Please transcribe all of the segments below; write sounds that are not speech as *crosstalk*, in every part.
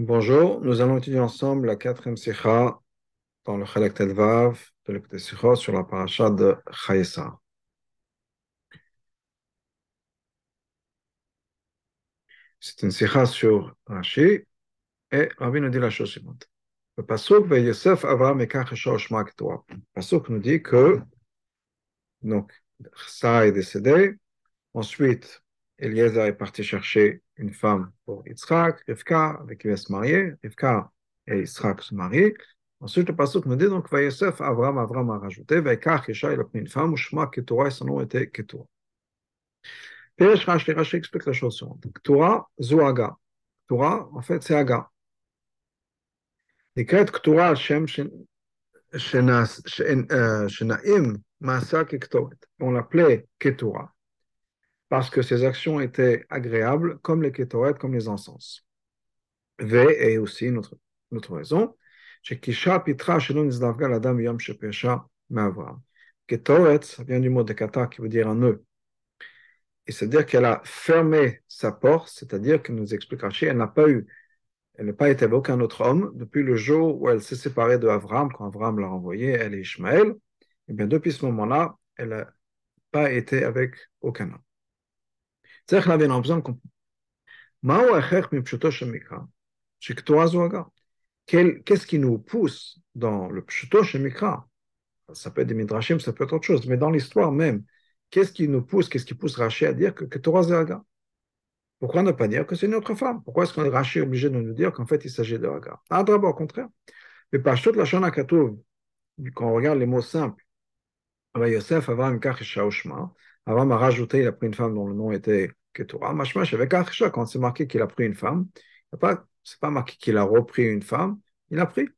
Bonjour, nous allons étudier ensemble la quatrième sikha dans le Chalek Tedvav de l'écouté sikha sur la paracha de Chayesar. C'est une sikha sur Rashi et Rabbi nous dit la chose suivante. Le pasuk Yosef Ketorah. Le pasuk nous dit que donc est décédée, ensuite Eliezer est parti chercher une femme pour Yitzhak, Rivka, avec qui il va se marier. Rivka et Yitzhak se marient. Ensuite, le passage nous dit donc, Yosef, Avram, Avram a rajouté, Vaikach, Isha, il a pris une femme, Ushma, Ketura, et son nom était Ketura. Pirish Rashi, Rashi explique la chose suivante. Ketura, Zouaga. Ketura, en fait, c'est Aga. נקראת קטורה על שם שנעים מעשה ככתובת. On l'appelait Ketura parce que ses actions étaient agréables, comme les kétoret, comme les encens. V et aussi une autre, une autre raison. Ketoret, ça vient du mot de kata qui veut dire un nœud. Et c'est-à-dire qu'elle a fermé sa porte, c'est-à-dire que nous explique Rashi, elle n'a pas eu, elle n'a pas été avec aucun autre homme depuis le jour où elle s'est séparée de Avram, quand Avram l'a renvoyée, elle et Ishmaël. Et bien depuis ce moment-là, elle n'a pas été avec aucun homme. צריך להבין, on a besoin de comprendre. מהו ההכרח מפשוטו של מקרא? שכתורה זו הגה. Qu'est-ce qui nous pousse dans le pshuto chez Mikra Ça peut être des midrashim, ça peut être autre chose, mais dans l'histoire même, qu'est-ce qui nous pousse, qu'est-ce qui pousse Rashi à dire que, que Torah c'est Haga Pourquoi ne pas dire que c'est une autre femme Pourquoi est-ce qu'on est Rashi obligé de nous dire qu'en fait il s'agit de Haga Ah, d'abord, au contraire. Mais par toute la Shana Katouv, quand on regarde les mots simples, Yosef, Avram, Kach, Shaoshma, Avram a rajouté, il a pris une femme dont le nom était Ketura. Mashmash, avec quand c'est marqué qu'il a pris une femme, ce n'est pas, marqué qu'il a repris une femme, il a pris.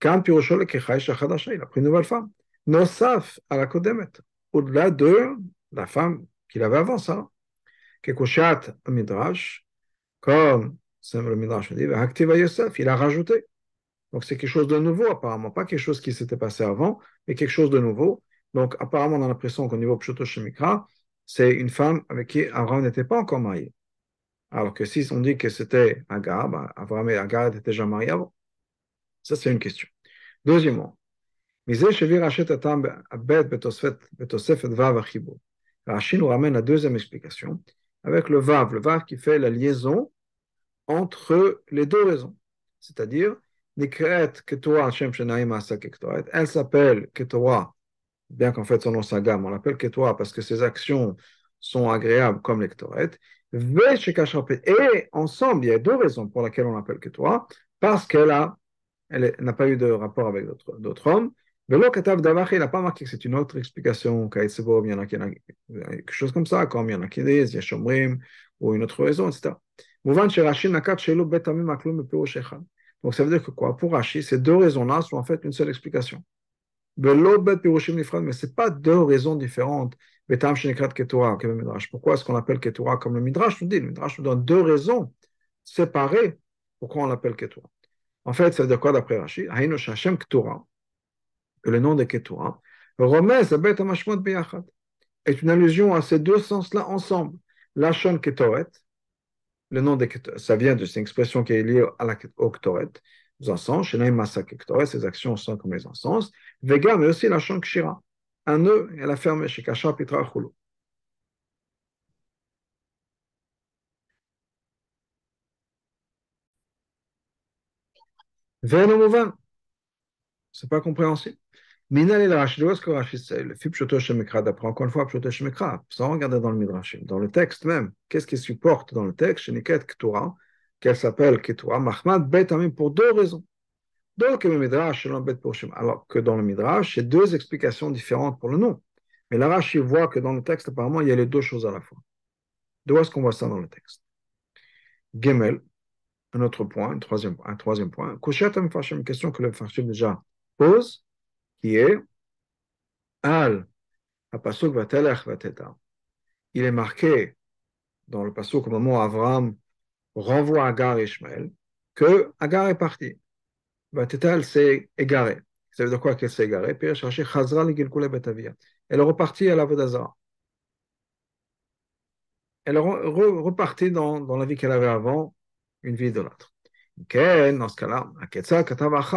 Quand il a pris une nouvelle femme. Nosaf à la Kodemet, au-delà de la femme qu'il avait avant ça. Kekoshat Midrash, comme le Midrash dit, Aktiva Yosef, il a rajouté. Donc c'est quelque chose de nouveau apparemment, pas quelque chose qui s'était passé avant, mais quelque chose de nouveau. Donc, apparemment, on a l'impression qu'au niveau Pshoto Shemikra, c'est une femme avec qui Abraham n'était pas encore marié. Alors que si on dit que c'était Agar, ben, Abraham et Agar étaient déjà mariés avant. Ça, c'est une question. Deuxièmement, Rashi nous ramène la deuxième explication avec le Vav, le Vav qui fait la liaison entre les deux raisons. C'est-à-dire, elle s'appelle Ketorah bien qu'en fait son nom gamme, on l'appelle Ketouah parce que ses actions sont agréables comme les Et ensemble, il y a deux raisons pour lesquelles on l'appelle Ketouah, parce qu'elle a, elle n'a pas eu de rapport avec d'autres hommes. Mais il n'a pas marqué que c'est une autre explication, il y en a, quelque chose comme ça, comme il y en a qui disent, il y a Shomrim, ou une autre raison, etc. Donc ça veut dire que quoi? Pour Rashi, ces deux raisons-là sont en fait une seule explication mais ce n'est pas deux raisons différentes. Pourquoi est-ce qu'on appelle Ketura comme le Midrash nous dit? Le Midrash nous donne deux raisons séparées pourquoi on l'appelle Ketura. En fait, ça veut dire quoi d'après Rashi? Que le nom de Ketura, est une allusion à ces deux sens-là ensemble. Lachon Ketoret, le nom de Ketoret, ça vient de cette expression qui est liée à la, Ketoret, encens, chez Massa Kektoret, ses actions sont comme les encens. Vega, mais aussi la Shankshira, un nœud, elle a fermé chez Kasha Pitra Chulu. Venomouvan, c'est pas compréhensible. Minal el Rachid, est-ce que Rachid Le Shemekra, d'après encore une fois Shoto Shemekra, sans regarder dans le Midrashim, dans le texte même, qu'est-ce qui supporte dans le texte? Sheniket Ktura, qu'elle s'appelle Ketura, Mahmad Bet pour deux raisons. Donc, le Midrash, alors que dans le Midrash, c'est deux explications différentes pour le nom. Mais l'Arash, il voit que dans le texte, apparemment, il y a les deux choses à la fois. D'où est-ce qu'on voit ça dans le texte? Gemel, un autre point, un troisième, un troisième point. Une question que le Farshim déjà pose, qui est Al. Il est marqué dans le Pasuk au moment où Avram renvoie Agar et Ishmael, que Agar est parti. Elle s'est égarée. Ça veut dire quoi qu'elle s'est égarée? Chazra Elle est repartie à la Vodazara. Elle est repartie dans, dans la vie qu'elle avait avant, une vie idolâtre. Ok, dans ce cas-là,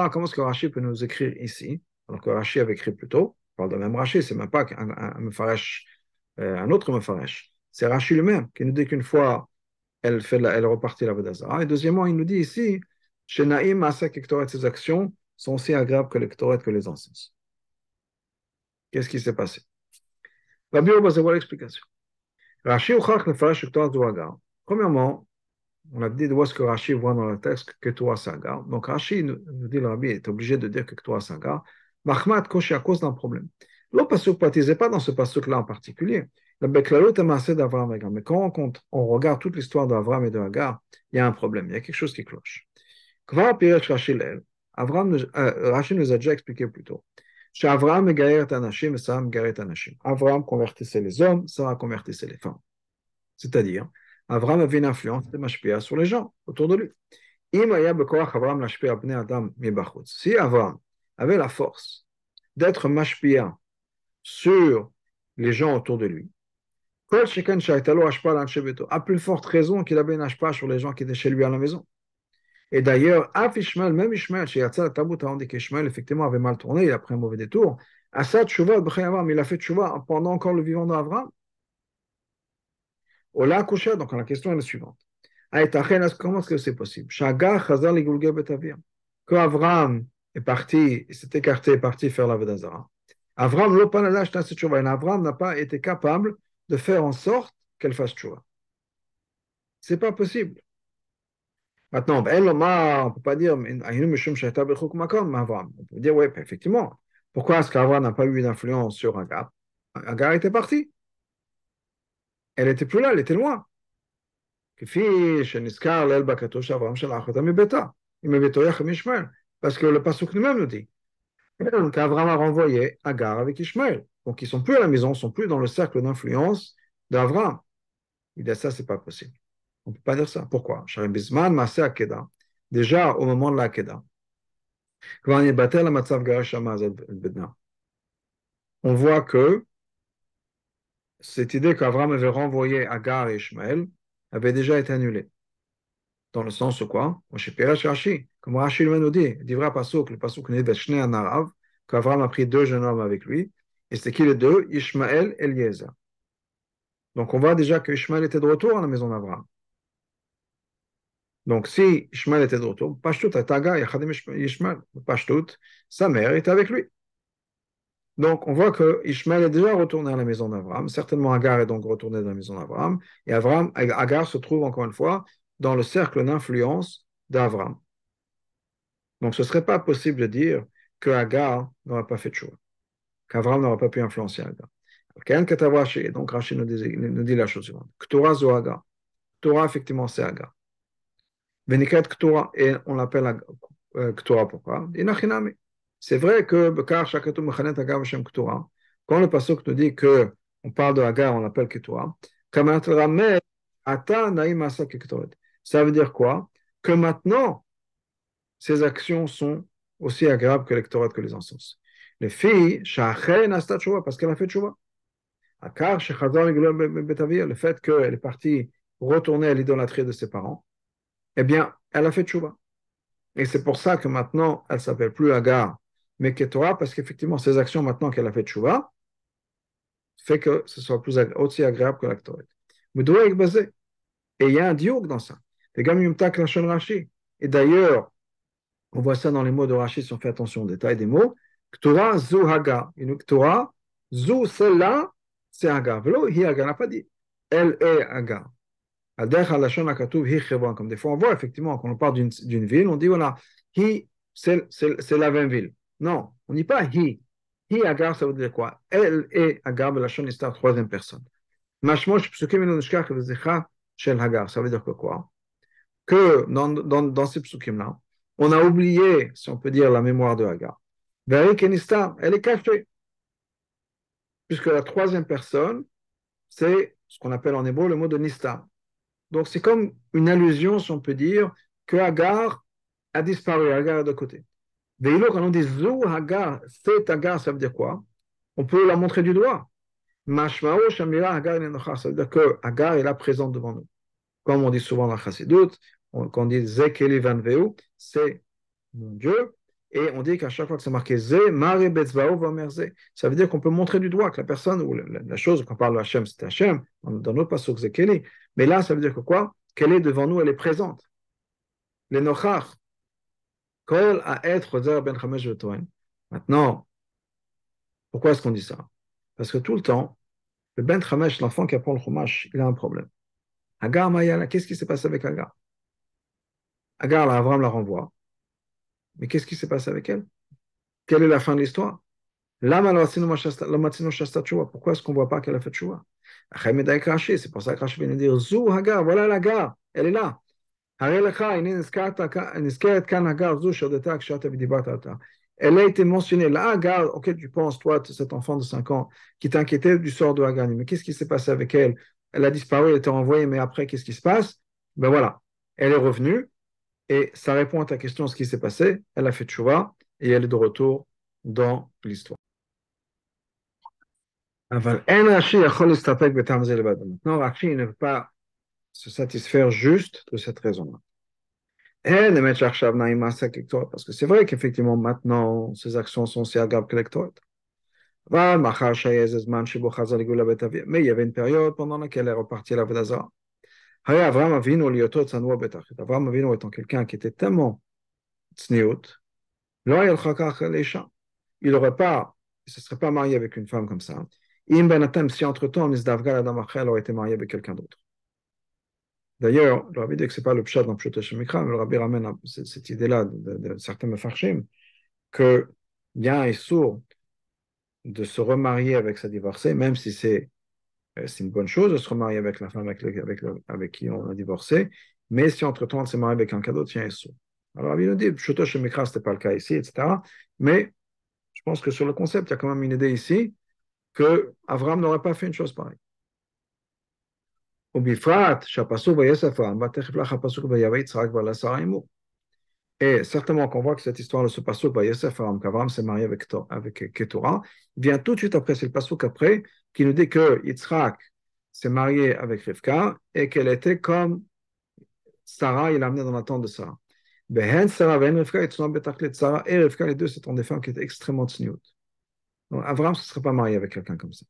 comment est-ce que Rashi peut nous écrire ici, alors que Rashi avait écrit plus tôt On parle de même Rashi, c'est même pas un, un, euh, un autre Mefaresh. C'est Rashi lui-même qui nous dit qu'une fois, elle, fait la, elle repartit la Vodazara. Et deuxièmement, il nous dit ici, chez Naïm, Masa, Kektoret, ses actions sont aussi agréables que les Kektoret, que les encens. Qu'est-ce qui s'est passé? La Bible, c'est l'explication. Rashi Uchach Nefarash Kektoret Douagar. Premièrement, on a dit de voir ce que Rashi voit dans le texte que toi Saga? Donc Rashi nous dit le Rabbi est obligé de dire que toi Saga. Mahmat Koshi à cause d'un problème. Le pasuk pas dans ce pasuk-là en particulier. Le Beklalot est d'Avram et Mais quand on, on regarde toute l'histoire d'Avram et de Hagar, il y a un problème, il y a quelque chose qui cloche. Avram, euh, Rachel nous a déjà expliqué plus tôt. Avram convertissait les hommes, Sarah convertissait les femmes. C'est-à-dire, Avram avait une influence de Mashpia sur les gens autour de lui. Si Avram avait la force d'être Mashpia sur les gens autour de lui. À plus forte raison qu'il avait une sur les gens qui étaient chez lui à la maison. Et d'ailleurs, Af même Ishmael, chez Yatzal Tabout, on dit qu'Ishmael, effectivement, avait mal tourné, il a pris un mauvais détour. Assad Shuvah, il a fait Shuvah pendant encore le vivant d'Avram? Ola donc la question est la suivante. Comment est-ce que c'est possible? Que Avram est parti, il s'est écarté, est parti faire la Vedazara. Avram Avram n'a pas été capable de faire en sorte qu'elle fasse tchouva. C'est pas possible. Maintenant, on ne peut pas dire, on peut dire, oui, effectivement. Pourquoi est-ce qu'Avram n'a pas eu d'influence sur Agar Agar était partie. Elle n'était plus là, elle était loin. Parce que le Pasuk nous-même nous dit *clears throat* qu'Avram a renvoyé Agar avec Ishmael. Donc ils ne sont plus à la maison, ils ne sont plus dans le cercle d'influence d'Avram. Il dit ça, ce n'est pas possible. On ne peut pas dire ça. Pourquoi? Déjà au moment de l'Akeda, on voit que cette idée qu'Avram avait renvoyé Agar et Ishmael avait déjà été annulée. Dans le sens où quoi? Comme Rashi lui nous dit, le qu'Avram a pris deux jeunes hommes avec lui, et c'était qui les deux? Ishmael et Eliezer. Donc on voit déjà que Ishmael était de retour à la maison d'Abraham. Donc si Ishmael était de retour, Pashtout, Taga, Yachadim Ishmael, Pashtout, sa mère était avec lui. Donc on voit que Ishmael est déjà retourné à la maison d'Abraham. Certainement Agar est donc retourné dans la maison d'Abraham. Et Abraham, Agar se trouve encore une fois dans le cercle d'influence d'Abraham. Donc ce ne serait pas possible de dire que Agar n'aurait pas fait de choix qu'Avram n'aura pas pu influencer Agar. Donc Rachid nous dit, nous dit la chose suivante. Ktura zo Agar. Ktura, effectivement, c'est Agar. Et on l'appelle euh, pourquoi C'est vrai que quand le pasuk nous dit que on parle de Agar, on l'appelle Ktura, ça veut dire quoi? Que maintenant, ces actions sont aussi agréables que les que les encens. Les filles, parce qu'elle a fait tchouva. Le fait qu'elle est partie retourner à l'idolâtrie de ses parents, eh bien, elle a fait tchouva. Et c'est pour ça que maintenant, elle s'appelle plus Agar, mais Ketora, parce qu'effectivement, ses actions maintenant qu'elle a fait tchouva, fait que ce soit plus aussi agréable que l'actorite. Et il y a un diouk dans ça. Et d'ailleurs, on voit ça dans les mots de Rachid si on fait attention au détail des mots. Ktura zu haga. Une Ktura, zu celle-là, c'est haga. Velo hi haga. n'a pas dit elle est haga. Comme des fois on voit effectivement quand on parle d'une ville, on dit voilà, hi, c'est la même ville. Non, on ne dit pas hi. Hi hagar, ça veut dire quoi? Elle est hagar, belashon istar, troisième personne. Mashmosh psukim enu nishkach v'zicha shel hagar. Ça veut dire que quoi? Que dans, dans, dans ces psukim-là, on a oublié, si on peut dire, la mémoire de Hagar elle est cachée. Puisque la troisième personne, c'est ce qu'on appelle en hébreu le mot de Nista. Donc c'est comme une allusion, si on peut dire, que Hagar a disparu, Hagar est de côté. Veilo, quand on dit Zou Hagar, c'est Hagar, ça veut dire quoi? On peut la montrer du doigt. Mashmao Shamira Hagar ça veut dire que Hagar est là présente devant nous. Comme on dit souvent dans la Chassidut, quand on dit Zekeli Van Veu, c'est mon Dieu. Et on dit qu'à chaque fois que c'est marqué Ze, Mare Betzvao Vamerze, ça veut dire qu'on peut montrer du doigt que la personne ou la, chose, quand on parle de Hachem, c'est Hachem, dans notre passage Zekeli. Mais là, ça veut dire que quoi? Qu'elle est devant nous, elle est présente. Les Nochach, Kol à être Ben Chamesh Maintenant, pourquoi est-ce qu'on dit ça? Parce que tout le temps, le Ben Chamesh, l'enfant qui apprend le Chumash, il a un problème. Agar Mayala, qu'est-ce qui s'est passé avec Agar? Agar, là, Avram la renvoie. Mais qu'est-ce qui s'est passé avec elle? Quelle est la fin de l'histoire? Pourquoi est-ce qu'on ne voit pas qu'elle a fait choua C'est pour ça que vient de dire Zou Hagar, voilà la gare, elle est là. Elle a été mentionnée. Là, Hagar, auquel tu penses, toi, cet enfant de 5 ans, qui t'inquiétait du sort de Hagar. Mais qu'est-ce qui s'est passé avec elle? Elle a disparu, elle était envoyée, mais après, qu'est-ce qui se passe? Ben voilà, elle est revenue, et ça répond à ta question, ce qui s'est passé. Elle a fait tchouva et elle est de retour dans l'histoire. Maintenant, Rashi ne veut pas se satisfaire juste de cette raison-là. Parce que c'est vrai qu'effectivement, maintenant, ces actions sont aussi aggraves que. Mais il y avait une période pendant laquelle elle est repartie à la Vodazara. Avram Avinu Avram Avinu étant quelqu'un qui était tellement tsniout, il n'aurait pas, il se serait pas marié avec une femme comme ça. Si entre-temps, Adam aurait été marié avec quelqu'un d'autre. D'ailleurs, le rabbi dit que ce n'est pas le pshat dans Pshat Shemikra, mais le rabbi ramène cette idée-là de, de, certains mefarshim, qu'il y a un sourd de se remarier avec sa divorcée, même si c'est c'est une bonne chose de se remarier avec la femme avec, avec, avec qui on a divorcé, mais si entre-temps on s'est marié avec un cadeau, tiens, sous. Alors, il nous dit, Choto chez Mikra, ce n'était pas le cas ici, etc. Mais je pense que sur le concept, il y a quand même une idée ici que Avram n'aurait pas fait une chose pareille. Et certainement qu'on voit que cette histoire de ce passouk, bah, Yosef qu'Avram s'est marié avec, avec Ketura, vient tout de suite après, c'est le passouk après, qui nous dit que Yitzhak s'est marié avec Rivka et qu'elle était comme Sarah, il l'a amené dans la tente de Sarah. Behen Sarah, Ben Rivka, et Sarah et Rivka, les deux, c'était des femmes qui étaient extrêmement tsniout. Donc Avram ne se serait pas marié avec quelqu'un comme ça.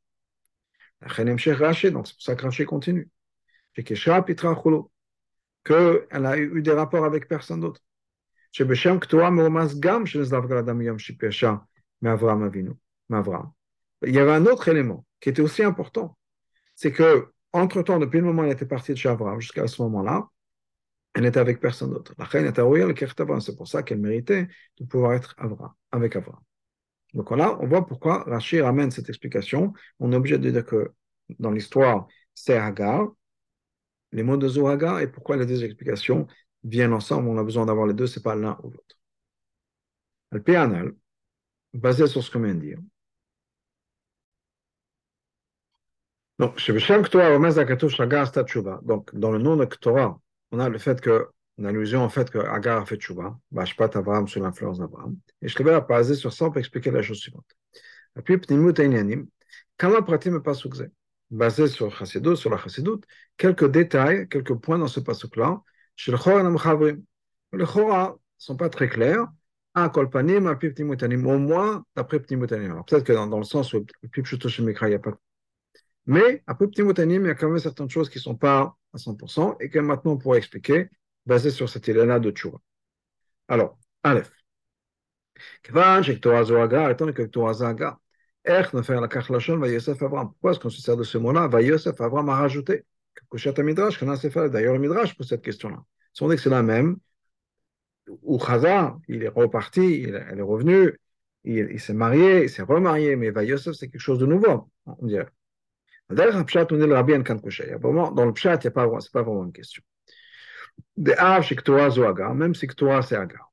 Donc c'est pour ça que Rashi continue. Qu'elle a eu des rapports avec personne d'autre. שבשם כתורה מרומז גם שנזלף גל מיום שפשע מאברהם אבינו, מאברהם. Il y avait un autre élément qui était aussi important, c'est que entre-temps, depuis le moment où elle était partie de chez Abraham jusqu'à ce moment-là, elle n'était avec personne d'autre. La reine était le c'est pour ça qu'elle méritait de pouvoir être Abraham, avec Abraham. Donc là, on voit pourquoi Rachid ramène cette explication. On est obligé de dire que dans l'histoire, c'est Hagar, les mots de Zohagar, et pourquoi les deux explications viennent ensemble, on a besoin d'avoir les deux, c'est pas l'un ou l'autre. PNL, basé sur ce qu'on vient de dire. Donc, dans le nom de Torah, on a le fait que, on a l'illusion en fait que Agar a fait Tshuva, Bashpat Abraham sous l'influence d'Abraham. Et je vais basé sur ça pour expliquer la chose suivante. Et puis, Pnimut Einyanim, Kama Pratim Pasuk basé sur Chassidut, sur la Chassidut, quelques détails, quelques points dans ce pasuk-là, chez le Chora, ne sont pas très clairs. Un kolpanim, un piptimutanim, au moins d'après ptimutanim. Alors peut-être que dans, le sens où le pipchutoshimikra, il n'y a pas. Mais après ptimutanim, il y a quand même certaines choses qui ne sont pas à 100% et que maintenant on pourrait expliquer basé sur cette idée-là de Tchouva. Alors, Aleph. Pourquoi est-ce qu'on se sert de ce mot-là Va Avram a rajouté. Midrash, d'ailleurs le Midrash pose cette question-là. Si on dit que c'est la même, ou Chaza, il est reparti, il, elle est revenu, il, il s'est marié, il s'est remarié, mais Yosef, c'est quelque chose de nouveau, on dirait. Dans le pshat, il n'y a pas, c'est pas vraiment une question. De Av, Shiktoa, Zoaga, même si Ktoa, c'est Agar.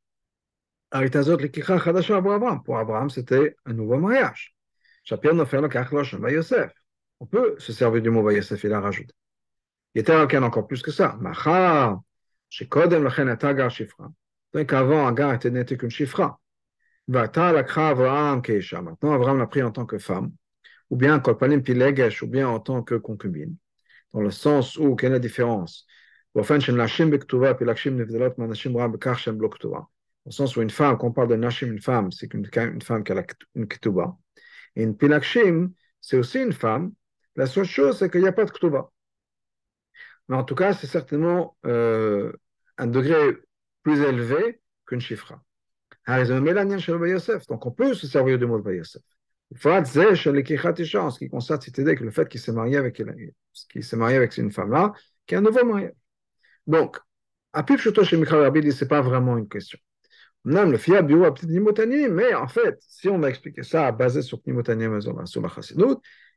Aritazot, Likicha, Chadasha, Abraham. Pour Abraham, c'était un nouveau mariage. Shapir, Nofer, le Kachlosh, Yosef. On peut se servir du mot Yosef, il a rajouté. Yeter Alkan, encore plus que ça. Shifra. Donc avant, Agar était n'était qu'une Shifra. Maintenant, Avraham l'a pris en tant que femme, ou bien ou bien en tant que concubine. Dans le sens où, quelle est la différence? Au sens où une femme, qu'on parle de Nashim, une femme, c'est une, femme qui a la, une Ketouba. Et une Pilakshim, c'est aussi une femme. La seule chose, c'est qu'il n'y a pas de Ketouba. Mais en tout cas, c'est certainement euh, un degré plus élevé qu'une chifra. Donc on peut se servir du mot de Bayosef. En ce qui concerne cette idée que le fait qu'il s'est marié avec, une femme-là, qui est un nouveau mariage. Donc, à Pipchuto chez Mikhail Rabbi dit c'est pas vraiment une question. Même le bio a petit nimotani, mais en fait, si on a expliqué ça basé sur Nimotani sur la Chassidut,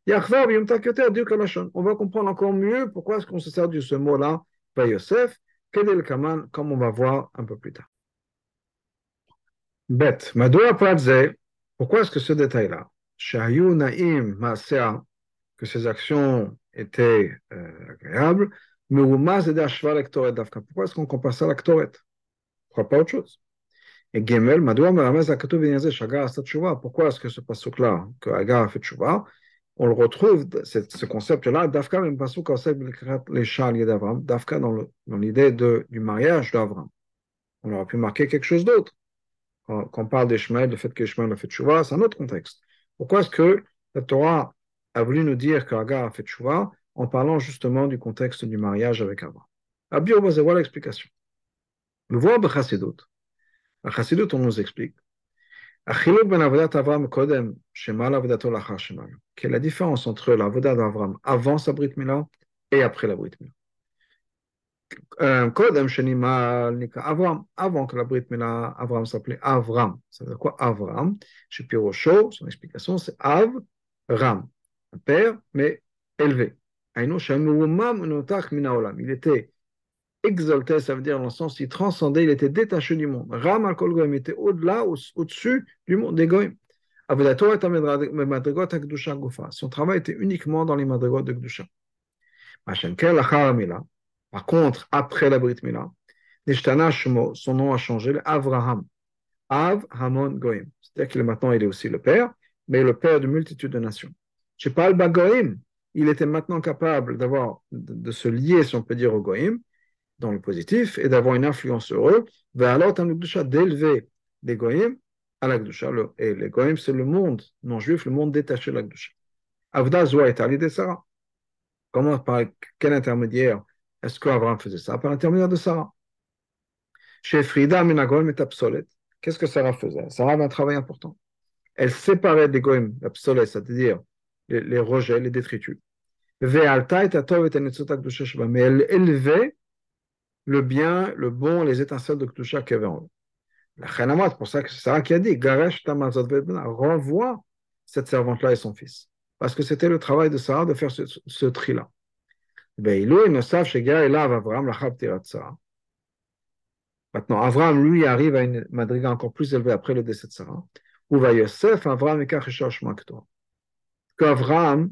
on va comprendre encore mieux pourquoi est-ce qu'on se sert de ce mot-là, Yosef, Kaman, comme on va voir un peu plus tard. Bet, Madoua Pradze, pourquoi est-ce que ce détail-là, Shayu Naim Maasea, que ces actions étaient euh, agréables, pourquoi est-ce qu'on compare ça à la Pourquoi pas autre chose Et Gemel, pourquoi est-ce que ce pasuk-là, que Agar a fait Tshuva, on le retrouve, ce concept-là, Dafka même pasuk les Shal d'Avram, Dafka dans l'idée du mariage d'Avram. On aurait pu marquer quelque chose d'autre. Quand on parle d'Ishmael, le fait qu'Ishmael a fait Tshuva, c'est un autre contexte. Pourquoi est-ce que la Torah a voulu nous dire qu'Agar a fait Tshuva en parlant justement du contexte du mariage avec Abraham. Abdi voilà l'explication. Le voit à À Chassidut, on nous explique. Quelle est la différence entre l'avodat d'Avram avant sa Brit Mila et après la Brit Mila Avram, avant que la Brit Mila, Avram s'appelait Avram. Ça veut dire quoi Avram Chez Pirosho, son explication, c'est Av, Ram, un père, mais élevé. Il était exalté, ça veut dire dans le sens, il transcendait, il était détaché du monde. Ram al Goim était au-delà, au-dessus du monde des Goim. Son travail était uniquement dans les madrigot de Gdusha. Par contre, après la Brit Mila, son nom a changé, Avraham. Av Hamon Goim. C'est-à-dire qu'il maintenant il est aussi le père, mais le père de multitudes de nations. Parle Bagoim il était maintenant capable d'avoir, de, se lier, si on peut dire, au Goïm, dans le positif, et d'avoir une influence sur eux, alors d'élever les Goïm à la Et les Goïm, c'est le monde non juif, le monde détaché de la Avda Zoua est allé de Sarah. Comment, par quel intermédiaire? Est-ce qu'Abraham faisait ça Par l'intermédiaire de Sarah? Chez Frida Minagoim est obsolète. Qu'est-ce que Sarah faisait? Sarah avait un travail important. Elle séparait des Goïm, obsolètes, c'est-à-dire les, les, rejets, les détritus, mais elle élevait le bien, le bon, les étincelles de Kdusha qu'il y avait en eux. La c'est pour ça que c'est Sarah qui a dit Garesh renvoie cette servante-là et son fils. Parce que c'était le travail de Sarah de faire ce, ce tri-là. Maintenant, Avram, lui, arrive à une madriga encore plus élevée après le décès de Sarah. Où va Yosef, Avram et Qu'Avram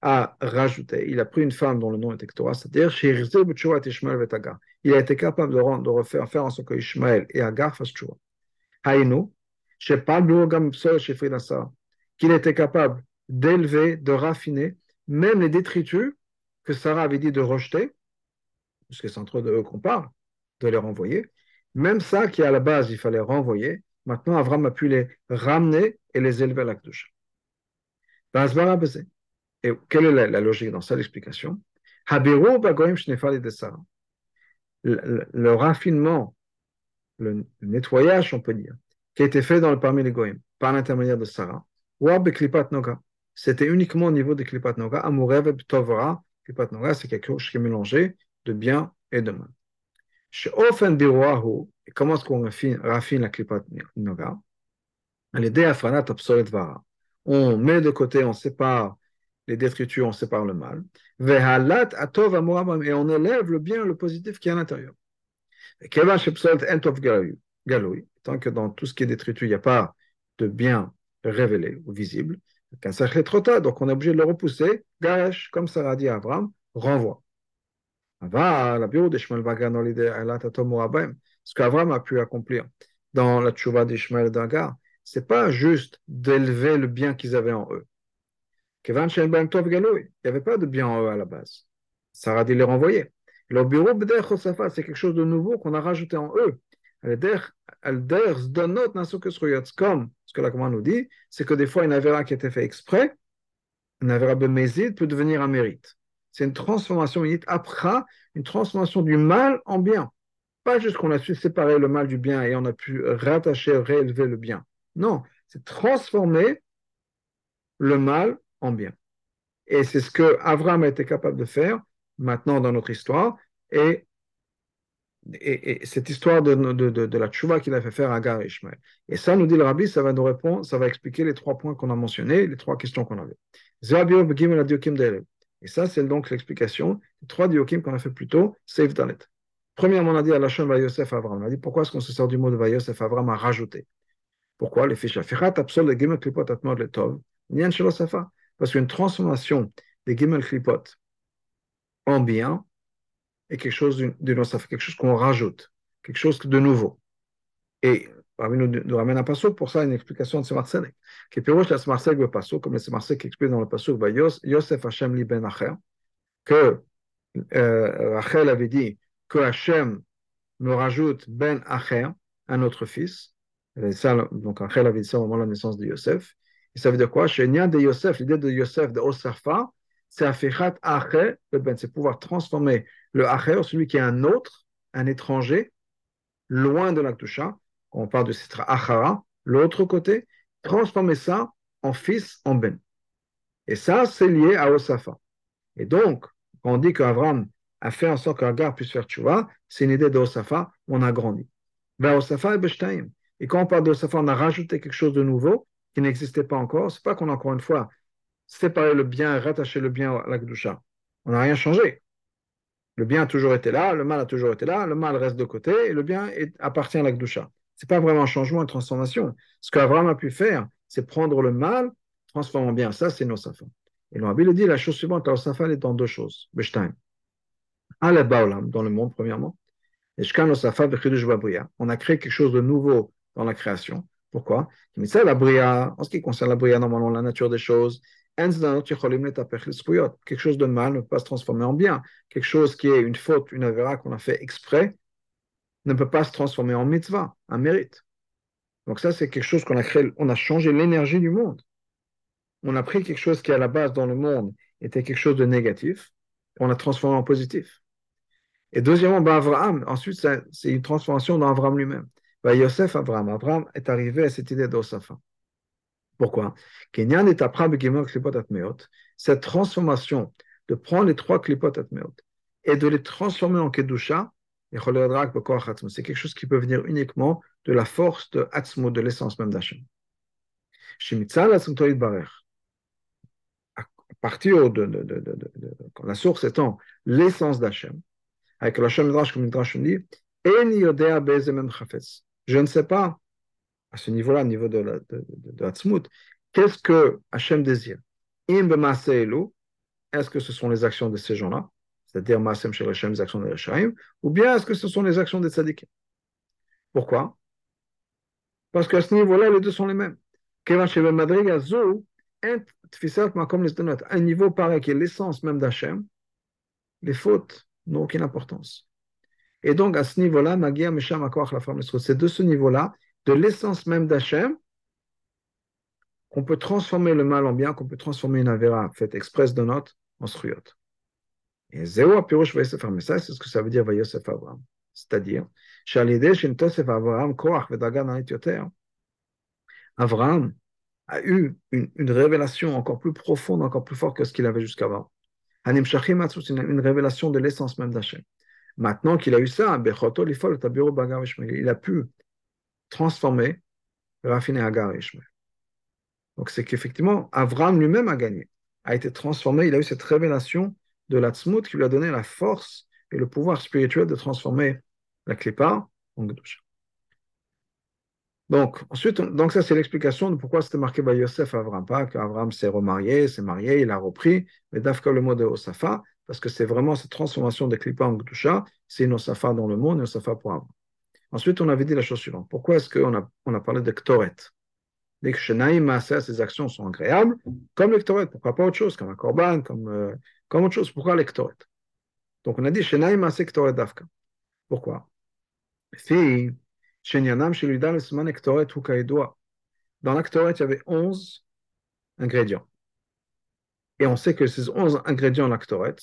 a rajouté, il a pris une femme dont le nom est Torah, c'est-à-dire il a été capable de, refaire faire en sorte que Ishmael et Agar fassent Tchouva. Haïnu, qu'il était capable d'élever, de raffiner, même les détritus que Sarah avait dit de rejeter, puisque c'est entre eux qu'on parle, de les renvoyer, même ça qui à la base il fallait renvoyer, maintenant Avram a pu les ramener et les élever à la Kdusha. Et quelle est la, logique dans ça, l'explication? Le, raffinement, le, nettoyage, on peut dire, qui a été fait dans le parmi les Goïm, par l'intermédiaire de Sarah, c'était uniquement au niveau de Klipat Noga. Amurev Tovra, Klipat c'est quelque chose qui est mélangé de bien et de mal. Chez Ofen comment est-ce qu'on raffine, la Klipat Noga? L'idée Absolet Vara. On met de côté, on sépare les détritus, on sépare le mal. Et on élève le bien, le positif qui est à l'intérieur. Tant que dans tout ce qui est détritus, il n'y a pas de bien révélé ou visible, donc on est obligé de le repousser. Garesh, comme ça a dit Abraham, renvoie. Ce qu'Abraham a pu accomplir dans la tchouva d'Ishmael d'Agar, c'est pas juste d'élever le bien qu'ils avaient en eux. Il n'y avait pas de bien en eux à la base. Sarah dit les renvoyer. Le bureau c'est quelque chose de nouveau qu'on a rajouté en eux. Ce que la commande nous dit, c'est que des fois, une avéra qui était fait exprès, une avéra bémézide peut devenir un mérite. C'est une transformation, une transformation du mal en bien. Pas juste qu'on a su séparer le mal du bien et on a pu rattacher, réélever le bien. Non, c'est transformer le mal en bien. Et c'est ce que Abraham a été capable de faire maintenant dans notre histoire. Et, et, cette histoire de, de, de, la tchouva qu'il a fait faire à Agar et Ishmael. Et ça, nous dit le rabbi, ça va nous répondre, ça va expliquer les trois points qu'on a mentionnés, les trois questions qu'on avait. Et ça, c'est donc l'explication des trois diokim qu'on a fait plus tôt, Save Dalet. Premièrement, on a dit à la chaîne Vayosef Avram. On a dit pourquoi est-ce qu'on se sort du mot de Vayosef Avram à rajouter? Pourquoi Les fiches absol le gimel klipot atmod le tov? Parce qu'une transformation des gimel klipot en bien est quelque chose d'une quelque chose qu'on rajoute, quelque chose de nouveau. Et parmi nous, nous ramène un passo pour ça une explication de ce Marseille. Qui piroche la Marseille le passo, comme le Marseille qui explique dans le passo, Yosef Hashem li ben Acher, que euh, Rachel avait dit que Hashem me rajoute ben Acher, un autre fils. Donc Rachel avait dit ça au moment de la naissance de Yosef. Et ça veut dire quoi? Chez de Yosef, l'idée de Yosef, de Osarfa, c'est Afechat Acher, ben, c'est pouvoir transformer le Acher, celui qui est un autre, un étranger, loin de la Tusha, on parle de Sitra Achara, l'autre côté, transformer ça en fils, en Ben. Et ça, c'est lié à Osafa. Et donc, quand on dit qu'Avram a fait en sorte qu'Agar puisse faire Tchouva, c'est une idée d'Osafa, on a grandi. Ben, Osafa et Beshtaim. Et quand on parle d'Osafa, on a rajouté quelque chose de nouveau qui n'existait pas encore. C'est pas qu'on a encore une fois séparé le bien, rattaché le bien à la On n'a rien changé. Le bien a toujours été là, le mal a toujours été là, le mal reste de côté et le bien appartient à la ce n'est pas vraiment un changement, une transformation. Ce qu'Abraham a pu faire, c'est prendre le mal, transformer en bien. Ça, c'est Nosafa. Et le dit la chose suivante, Nosafa est dans deux choses. Beshtaim. dans le monde, premièrement. Et on a créé quelque chose de nouveau dans la création. Pourquoi? La bria, en ce qui concerne la bria, normalement, la nature des choses, quelque chose de mal ne peut pas se transformer en bien. Quelque chose qui est une faute, une avéra qu'on a fait exprès, ne peut pas se transformer en mitzvah, un mérite. Donc ça, c'est quelque chose qu'on a créé, on a changé l'énergie du monde. On a pris quelque chose qui, à la base, dans le monde, était quelque chose de négatif, on l'a transformé en positif. Et deuxièmement, Abraham, ensuite, c'est une transformation dans Abraham lui-même. Ben Yosef Abraham, Abraham est arrivé à cette idée d'Osafa. Pourquoi? Cette transformation de prendre les trois klipot atmeot et de les transformer en kedusha, c'est quelque chose qui peut venir uniquement de la force de Atzmo, de l'essence même d'Hachem. À partir de, de, la source étant l'essence d'Hachem, avec la Midrash, comme Midrash dit, je ne sais pas, à ce niveau-là, au niveau de, de, de, qu'est-ce que Hachem désire? Est-ce que ce sont les actions de ces gens-là c'est-à-dire Maasem Shel Hashem, les actions Hashem, ou bien est-ce que ce sont les actions des tzadikim? Pourquoi? Parce qu'à ce niveau-là, les deux sont les mêmes. Un niveau pareil qui est l'essence même d'Hachem, les fautes n'ont aucune importance. Et donc, à ce niveau-là, c'est de ce niveau-là, de l'essence même d'Hachem, qu'on peut transformer le mal en bien, qu'on peut transformer une avéra faite express de note en sruyot. Et Zéo Pirouche Vayosef ça, c'est ce que ça veut dire Vayosef Abraham. C'est-à-dire, Shalideh Shintosef Abraham Koach Vedagan Yoter. Abraham a eu une, révélation encore plus profonde, encore plus forte que ce qu'il avait jusqu'avant. Hanim Shachim une révélation de l'essence même d'Hachem. Maintenant qu'il a eu ça, il a pu transformer, raffiner Agar et Ishmael. Donc c'est qu'effectivement, Abraham lui-même a gagné, a été transformé, il a eu cette révélation de la tzmout qui lui a donné la force et le pouvoir spirituel de transformer la klipa en Gdusha. Donc, ensuite, donc ça, c'est l'explication de pourquoi c'était marqué par Yosef Avram. Pas qu'Avram s'est remarié, s'est marié, il a repris, mais d'Afka le mot de Osafa, parce que c'est vraiment cette transformation des klipa en Gdusha, c'est une Osafa dans le monde, une Osafa pour Avram. Ensuite, on avait dit la chose suivante. Pourquoi est-ce qu'on a, parlé de Ktoret? Dès que Shenaïm ces actions sont agréables, comme le Ktoret, pourquoi pas autre chose, comme un Korban, comme euh, autre chose. Pourquoi lectoret Donc on a dit Shenaim Sektoret Dafka. Pourquoi? Dans l'actoret, il y avait 11 ingrédients. Et on sait que ces 11 ingrédients en l'actoret,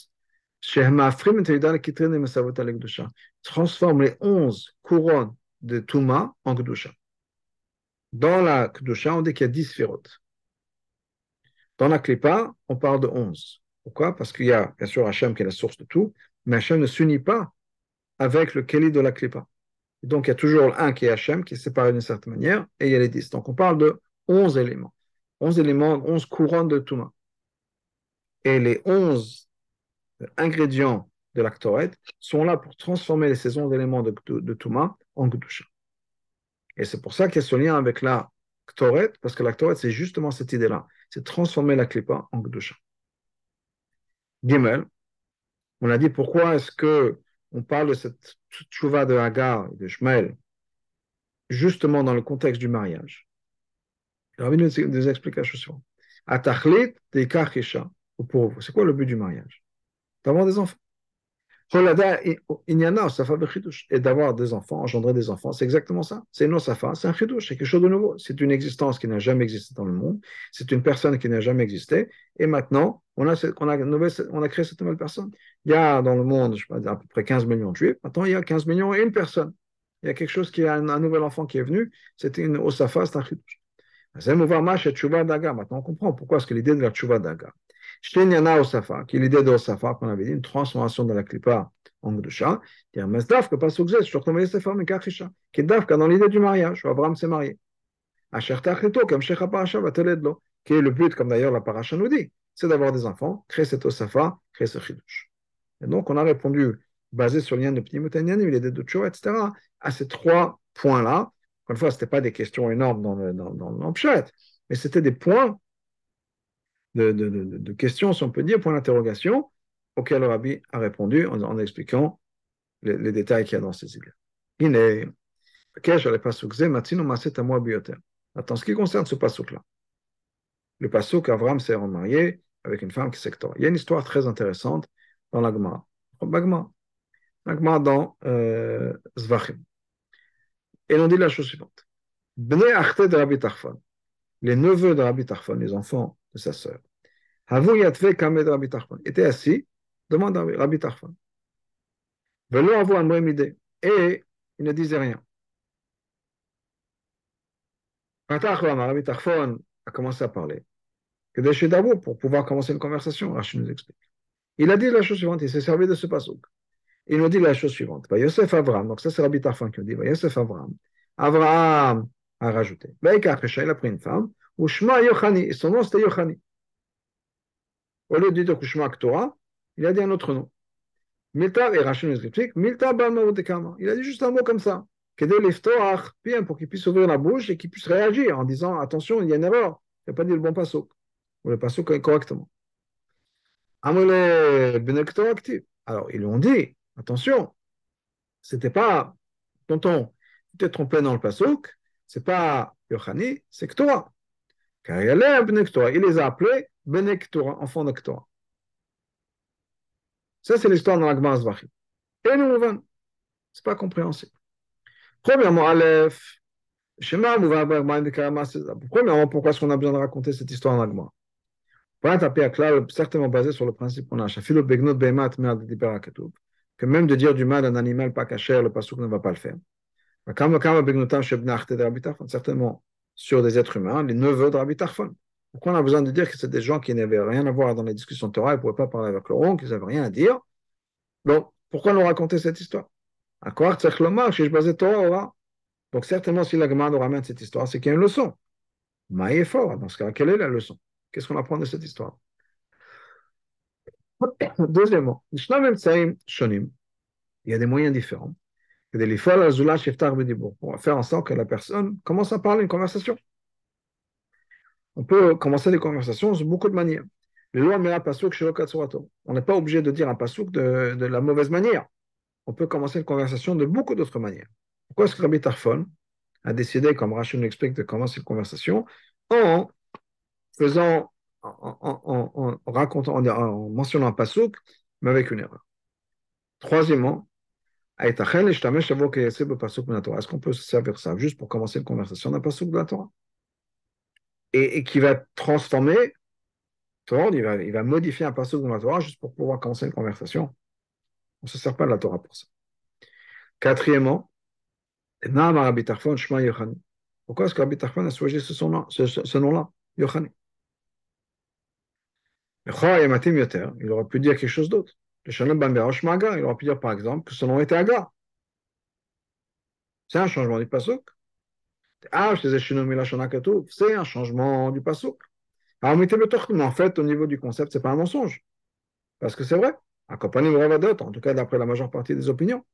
transforme les 11 couronnes de Touma en Kedusha. Dans la Kedusha, on dit qu'il y a 10 sphérotes. Dans la Klippa, on parle de 11. Pourquoi? Parce qu'il y a bien sûr Hachem qui est la source de tout, mais Hachem ne s'unit pas avec le Keli de la Klippa. donc il y a toujours un qui est Hachem, qui est séparé d'une certaine manière, et il y a les 10. Donc on parle de 11 éléments. 11 éléments, 11 couronnes de Touma. Et les 11 ingrédients de l'actoret sont là pour transformer les saisons d'éléments de, de, Touma en Gdusha. Et c'est pour ça qu'il y a ce lien avec la Ktoret, parce que la Ktoret, c'est justement cette idée-là, c'est transformer la Klippa en Gdusha. Gimel, on a dit pourquoi est-ce que on parle de cette tchouva de Hagar et de Shmuel justement dans le contexte du mariage. Il y a des explications. Atachlit de pour vous. C'est quoi le but du mariage? D'avoir des enfants. Et d'avoir des enfants, engendrer des enfants, c'est exactement ça. C'est une safa, c'est un chidouche, c'est quelque chose de nouveau. C'est une existence qui n'a jamais existé dans le monde. C'est une personne qui n'a jamais existé. Et maintenant, on a, on, a on a créé cette nouvelle personne. Il y a dans le monde, je sais pas, à peu près 15 millions de juifs. Maintenant, il y a 15 millions et une personne. Il y a quelque chose qui a un, nouvel enfant qui est venu. C'était une osafa, c'est un chidouche. Maintenant, on comprend pourquoi est-ce que l'idée de la tchouva daga. Shenyana Osafa, qui est l'idée de Osafa qu'on avait dit, une transformation de la Klippa en Gdusha, qui est Mesdafka, pas Soukzet, sur Tomé Sefer Mekachisha, qui est dans l'idée du mariage, où Abraham s'est marié. Asher Tachlito, comme Sheikh Parasha va Teledlo, qui est le but, comme d'ailleurs la Parasha nous dit, c'est d'avoir des enfants, créer cet Osafa, créer ce Chidush. Et donc, on a répondu, basé sur le lien de Pnimutanianim, l'idée de Tchou, etc., à ces trois points-là. Encore une fois, ce n'était pas des questions énormes dans le, dans, dans mais c'était des points de, questions, si on peut dire, point d'interrogation, auxquelles le rabbi a répondu en, expliquant les, détails qu'il y a dans ces idées. Attends, ce qui concerne ce passouk-là, le passouk, Avram s'est remarié avec une femme qui sector. Il y a une histoire très intéressante dans l'Agma. L'Agma dans euh, Zvachim. Et on dit la chose suivante. de Rabbi Tarfon, les neveux de Rabbi Tarfon, les enfants de sa sœur. était assis devant Rabbi Tarfon. Et il ne disait rien. Rabbi Tarfon a commencé à parler. Pour pouvoir commencer une conversation, Rachid nous explique. Il a dit la chose suivante, il s'est servi de ce passouk. Il nous dit la chose suivante. Yosef Avram, donc ça c'est Rabbi Tarfon qui nous dit, Yosef Avram. Avram a rajouté. Il a pris une femme, ou Shema Yochani, et son nom c'était Yochani. Au lieu de dire Kushma Torah, il a dit un autre nom. Milta, et Rachel nous explique, Milta. Il a dit juste un mot comme ça. bien pour qu'il puisse ouvrir la bouche et qu'il puisse réagir en disant attention, il y a une erreur. Il n'a pas dit le bon passo. Ou le passo correctement. Alors, ils lui ont dit attention, c'était pas tonton, tu t'es trompé dans le passouk, c'est pas Yochani, c'est Ktora. Car il, il les a appelés Benektora, enfants de Ktora. Ça, c'est l'histoire dans la Gemara Zvachim. Et nous, on c'est pas compréhensible. Premièrement, Aleph, Premièrement, pourquoi est-ce qu'on a besoin de raconter cette histoire la Gemara certainement basé sur le principe qu'on a. Que même de dire du mal d'un animal pas caché, le pasouk ne va pas le faire. Certainement, sur des êtres humains, les neveux de Rabbi Tarfon. Pourquoi on a besoin de dire que c'est des gens qui n'avaient rien à voir dans les discussions de Torah, ils ne pouvaient pas parler avec leur oncle, ils n'avaient rien à dire? Donc, pourquoi nous raconter cette histoire? Donc, certainement, si la Gemara nous ramène cette histoire, c'est qu'il y a une leçon. Mais est fort. Dans ce cas, quelle est la leçon? Qu'est-ce qu'on apprend de cette histoire? Deuxièmement, il y a des moyens différents pour faire en sorte que la personne commence à parler une conversation. On peut commencer des conversations de beaucoup de manières. On n'est pas obligé de dire un pasouk de, la mauvaise manière. On peut commencer une conversation de beaucoup d'autres manières. Pourquoi est-ce que Rabbi Tarfon a décidé, comme Rachel nous explique, de commencer une conversation en faisant, en, racontant, en, mentionnant un pasouk, mais avec une erreur? Troisièmement, est-ce qu'on peut se servir ça juste pour commencer une conversation d'un pasuk de la Torah? Et, qui va transformer, il va, il va modifier un pasuk de la Torah juste pour pouvoir commencer une conversation. On ne se sert pas de la Torah pour ça. Quatrièmement, pourquoi est-ce que Rabbi Tarfon a choisi ce nom-là, ce, nom-là Yochani? Il aurait pu dire quelque chose d'autre. Le il aurait pu dire par exemple que son nom était Agar. C'est un changement du pasuk. Ah, c'est un changement du pasuk. Alors, mais en fait, au niveau du concept, ce n'est pas un mensonge. Parce que c'est vrai, en tout cas d'après la majeure partie des opinions,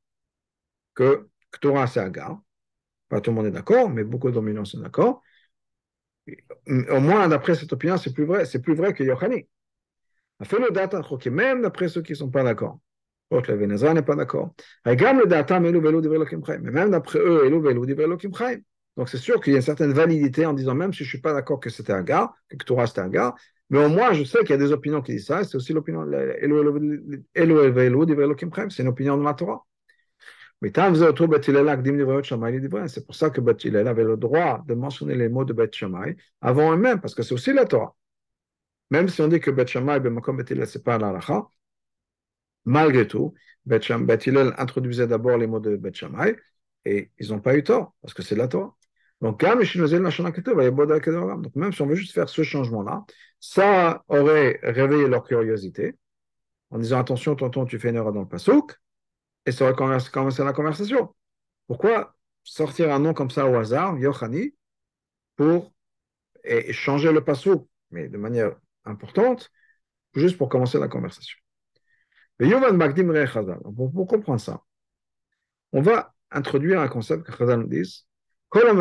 que Torah c'est Agar. Pas tout le monde est d'accord, mais beaucoup d'opinions sont d'accord. Au moins, d'après cette opinion, c'est plus vrai, c'est plus vrai que Yochani. Même d'après ceux qui ne sont pas d'accord. le Venezra n'est pas d'accord. Mais même d'après eux, Donc c'est sûr qu'il y a une certaine validité en disant même si je ne suis pas d'accord que c'était un gars, que Torah c'était un gars, mais au moins je sais qu'il y a des opinions qui disent ça, c'est aussi l'opinion c'est une de la Torah. C'est pour ça que Bat avait le droit de mentionner les mots de Bet Shammai avant eux-mêmes, parce que c'est aussi la Torah. Même si on dit que Bet Shammai, Bemakom Bet Hillel, c'est pas l'Alacha, malgré tout, Bet, introduisait d'abord les mots de Bet et ils n'ont pas eu tort, parce que c'est la Torah. Donc, donc, même si on veut juste faire ce changement-là, ça aurait réveillé leur curiosité, en disant attention, tonton, tu fais une erreur dans le pasouk, et ça aurait commencé la conversation. Pourquoi sortir un nom comme ça au hasard, Yochani, pour et changer le pasouk, mais de manière importante, juste pour commencer la conversation. Pour, pour comprendre ça, on va introduire un concept que Chazal nous dit. Chazal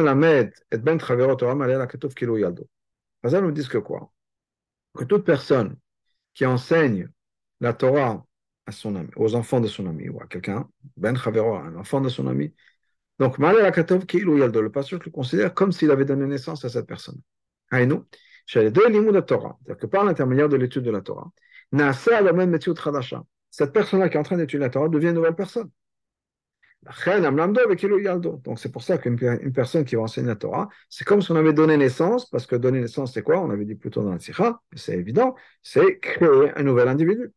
nous dit que quoi? Que toute personne qui enseigne la Torah à son ami, aux enfants de son ami, ou à quelqu'un, ben chavero, un enfant de son ami, donc le pasteur le considère comme s'il avait donné naissance à cette personne. Aïnou, chez deux Torah, c'est-à-dire que par l'intermédiaire de l'étude de la Torah, cette personne-là qui est en train d'étudier la Torah devient une nouvelle personne. Donc c'est pour ça qu'une personne qui va enseigner la Torah, c'est comme si on avait donné naissance, parce que donner naissance, c'est quoi? On avait dit plutôt dans la Sikha, c'est évident, c'est créer un nouvel individu.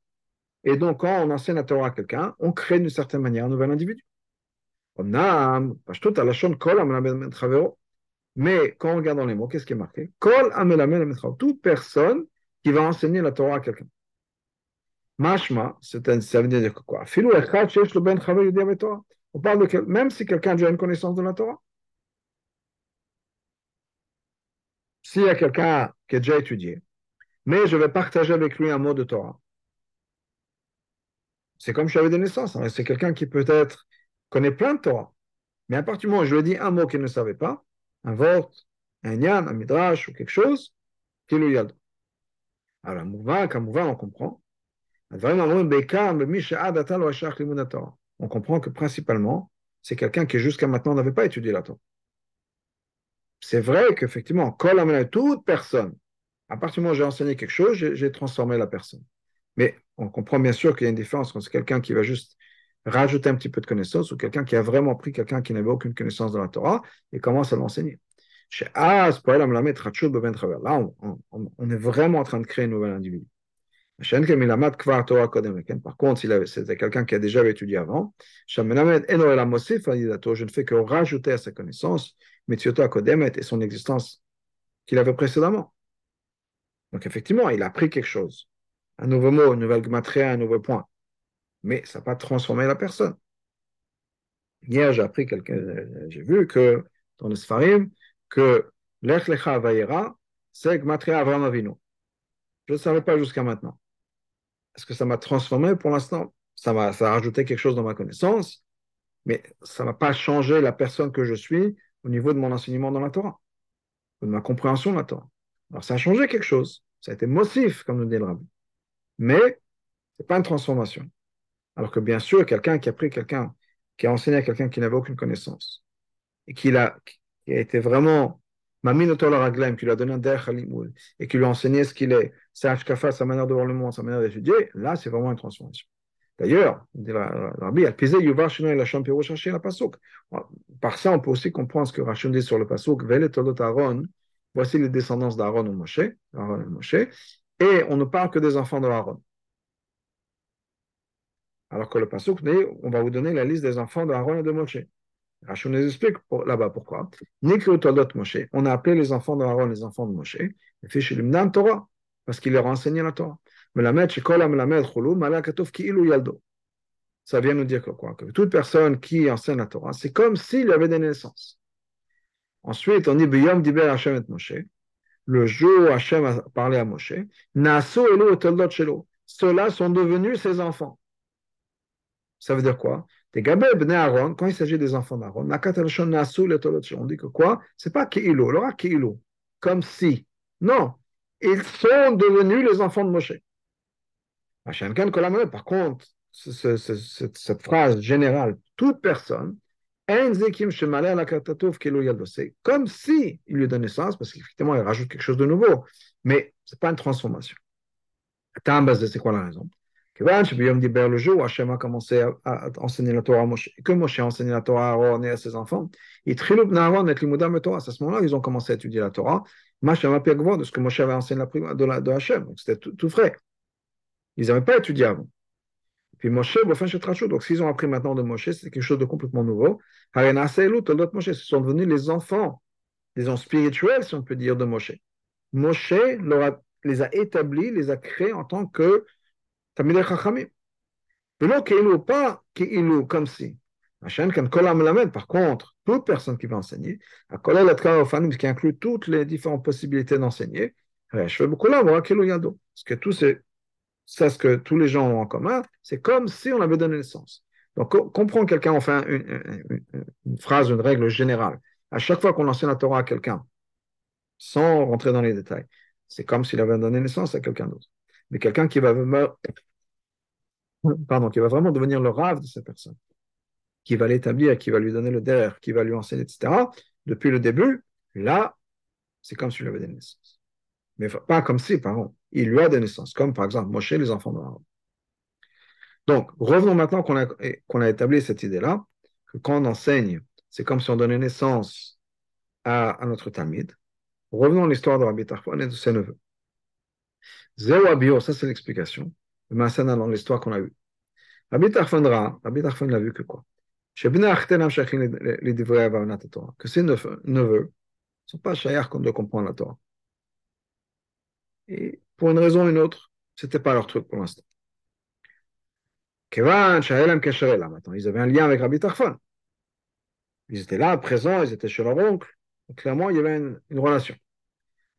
Et donc quand on enseigne la Torah à quelqu'un, on crée d'une certaine manière un nouvel individu. Mais quand on regarde dans les mots, qu'est-ce qui est marqué? Toute personne qui va enseigner la Torah à quelqu'un. Mashma, ça veut dire quoi? Ben On parle de même si quelqu'un a déjà une connaissance de la Torah. S'il y a quelqu'un qui a déjà étudié, mais je vais partager avec lui un mot de Torah. C'est comme je avais des naissances. Hein. C'est quelqu'un qui peut-être connaît plein de Torah. Mais à partir du moment où je lui dis un mot qu'il ne savait pas, un vort, un yan, un midrash ou quelque chose, qui lui a Alors, mouva, comme mouva, on comprend. On comprend que principalement, c'est quelqu'un qui jusqu'à maintenant n'avait pas étudié la Torah. C'est vrai qu'effectivement, toute personne, à partir du moment où j'ai enseigné quelque chose, j'ai transformé la personne. Mais on comprend bien sûr qu'il y a une différence entre quelqu'un qui va juste rajouter un petit peu de connaissance ou quelqu'un qui a vraiment pris quelqu'un qui n'avait aucune connaissance de la Torah et commence à l'enseigner. Là, on, est vraiment en train de créer un nouvel individu. Par contre, c'était quelqu'un qui a déjà étudié avant, je ne fais que rajouter à sa connaissance et son existence qu'il avait précédemment. Donc effectivement, il a appris quelque chose. Un nouveau mot, une nouvelle gematria, un nouveau point mais ça n'a pas transformé la personne. Hier, j'ai appris quelqu'un, j'ai vu que dans le Sfarim, que l'Ech Lecha Vayera, c'est Gmatria Avram Avinu. Je ne savais pas jusqu'à maintenant. Est-ce que ça m'a transformé pour l'instant? Ça, m'a, ça a rajouté quelque chose dans ma connaissance, mais ça ne m'a pas changé la personne que je suis au niveau de mon enseignement dans la Torah, de ma compréhension de la Torah. Alors ça a changé quelque chose. Ça a été motif, comme nous dit le rabbi. Mais ce n'est pas une transformation. Alors que bien sûr, quelqu'un qui a pris quelqu'un, qui a enseigné à quelqu'un qui n'avait aucune connaissance, et qui a, qui a été vraiment Raglaim, qui lui a donné un derech et qui lui a enseigné ce qu'il est, sa sa manière de voir le monde, sa manière d'étudier, là, c'est vraiment une transformation. D'ailleurs, Rabbi, par ça, on peut aussi comprendre ce que Rachel dit sur le pasuk, voici les descendants d'Aaron et Moshe, Moshe, et on ne parle que des enfants de Aaron. Alors que le pasuk on va vous donner la liste des enfants d'Aaron et de Moshe. Rachel nous explique là-bas pourquoi. Moshe, on a appelé les enfants d'Aaron les enfants de Moshe, et Torah, parce qu'il leur a enseigné la Torah. Ça vient nous dire que quoi? Que toute personne qui enseigne la Torah, c'est comme s'il avait des naissances. Ensuite, on dit Hashem et Moshe. Le jour où Hashem a parlé à Moshe, Naso Elu. Ceux-là sont devenus ses enfants. Ça veut dire quoi? Quand il s'agit des enfants d'Aaron, on dit que quoi? C'est pas Ki'ilu, alors Ki'ilu, comme si. Non, ils sont devenus les enfants de Moshe. Par contre, cette phrase générale, toute personne, comme si il lui donne naissance, parce qu'effectivement, il rajoute quelque chose de nouveau, mais ce n'est pas une transformation. C'est quoi la raison? Le jour où Hachem a commencé à, enseigner la Torah à Moshe, que Moshe a enseigné la Torah à Aaron et à ses enfants, et Aaron et Torah, à ce moment-là, ils ont commencé à étudier la Torah, Machem a de ce que Moshe avait enseigné de, la, de Hachem, donc c'était tout, frais. Ils n'avaient pas étudié avant. Puis Moshe, donc s'ils ont appris maintenant de Moshe, c'est quelque chose de complètement nouveau. Ce sont devenus les enfants, les enfants spirituels, si on peut dire, de Moshe. Moshe les a établis, les a créés en tant que Pas comme si. Par contre, toute personne qui va enseigner, ce qui inclut toutes les différentes possibilités d'enseigner, parce que tout c'est ça, ce que tous les gens ont en commun, c'est comme si on avait donné naissance. Donc, comprendre quelqu'un, enfin, une, phrase, une règle générale. À chaque fois qu'on enseigne la Torah à quelqu'un, sans rentrer dans les détails, c'est comme s'il avait donné naissance à quelqu'un d'autre. Mais quelqu'un qui va, pardon, qui va vraiment devenir le rave de cette personne, qui va l'établir, qui va lui donner le derrière, qui va lui enseigner, etc., depuis le début, là, c'est comme s'il avait donné naissance. Mais pas comme si, pardon il lui a des naissances, comme par exemple Moshe, les enfants d'Aaron. Donc, revenons maintenant qu'on a, qu'on a établi cette idée-là, que quand on enseigne, c'est comme si on donnait naissance à, notre Talmud. Revenons à l'histoire de Rabbi Tarfon et de ses neveux. Zéro ça c'est l'explication. Mais c'est dans l'histoire qu'on a eue. Rabbi Tarfon Rabbi Tarfon n'a vu que quoi? Que ses neveux ne sont pas chers qu'on doit comprendre la Torah. Et pour une raison ou une autre, c'était pas leur truc pour l'instant. Ils avaient un lien avec Rabbi Tarfon. Ils étaient là, présents, ils étaient chez leur oncle. Clairement, il y avait une, relation.